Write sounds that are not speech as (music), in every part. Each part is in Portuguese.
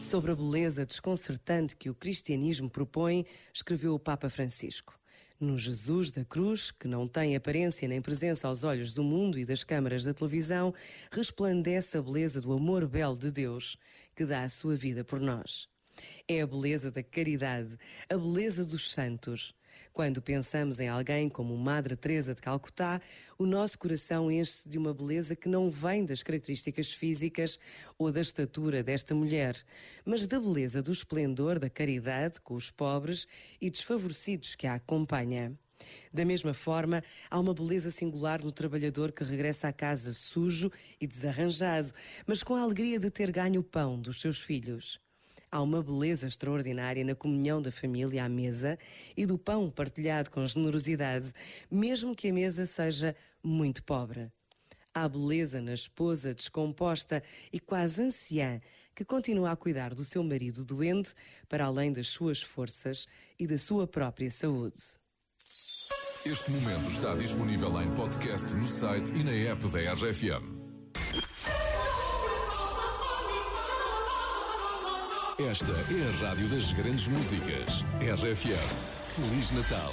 Sobre a beleza desconcertante que o cristianismo propõe, escreveu o Papa Francisco. No Jesus da cruz, que não tem aparência nem presença aos olhos do mundo e das câmaras da televisão, resplandece a beleza do amor belo de Deus, que dá a sua vida por nós. É a beleza da caridade, a beleza dos santos. Quando pensamos em alguém como Madre Teresa de Calcutá, o nosso coração enche-se de uma beleza que não vem das características físicas ou da estatura desta mulher, mas da beleza do esplendor da caridade com os pobres e desfavorecidos que a acompanha. Da mesma forma, há uma beleza singular no trabalhador que regressa à casa sujo e desarranjado, mas com a alegria de ter ganho o pão dos seus filhos. Há uma beleza extraordinária na comunhão da família à mesa e do pão partilhado com generosidade, mesmo que a mesa seja muito pobre. Há beleza na esposa descomposta e quase anciã que continua a cuidar do seu marido doente para além das suas forças e da sua própria saúde. Este momento está disponível em podcast no site e na app da RFM. Esta é a rádio das grandes músicas. RFM. Feliz Natal.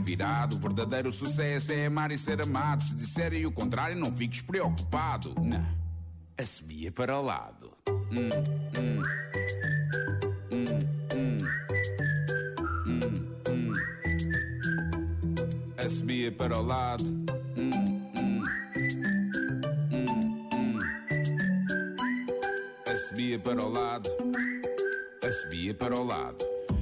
virado. O verdadeiro sucesso é amar e ser amado. Se disserem o contrário, não fiques preocupado. Não, assobia para o lado. Hum, hum. Hum, hum. Hum, hum. Assobia para o lado. Hum, hum. Hum, hum. Assobia para o lado. Assobia para o lado.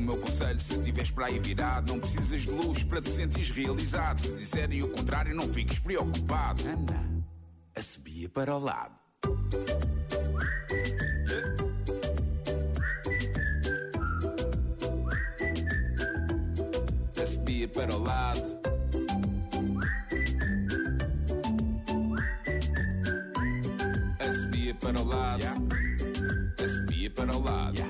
o meu conselho se tiveres para aí virado. Não precisas de luz para te sentires realizado. Se disserem o contrário, não fiques preocupado. Anda, assobia para o lado. Assobia para o lado. Assobia para o lado. Assobia para o lado.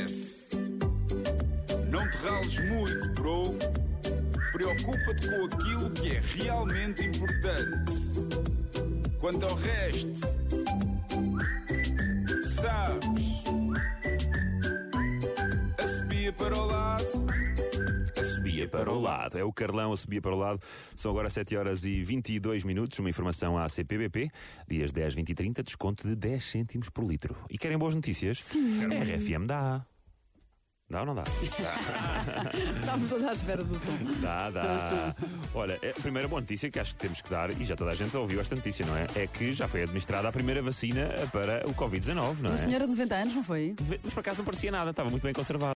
Rales muito, bro. Preocupa-te com aquilo que é realmente importante. Quanto ao resto, sabes. Assobia para o lado. Subia para o lado. É o Carlão a subia para o lado. São agora 7 horas e 22 minutos. Uma informação à CPBP. Dias 10, 20 e 30, desconto de 10 cêntimos por litro. E querem boas notícias? A RFM dá. Dá ou não dá? (laughs) Estávamos todos à espera do som. Dá, dá. Olha, a primeira boa notícia que acho que temos que dar, e já toda a gente ouviu esta notícia, não é? É que já foi administrada a primeira vacina para o Covid-19, não Uma é? senhora de 90 anos, não foi? Mas por acaso não parecia nada, estava muito bem conservado.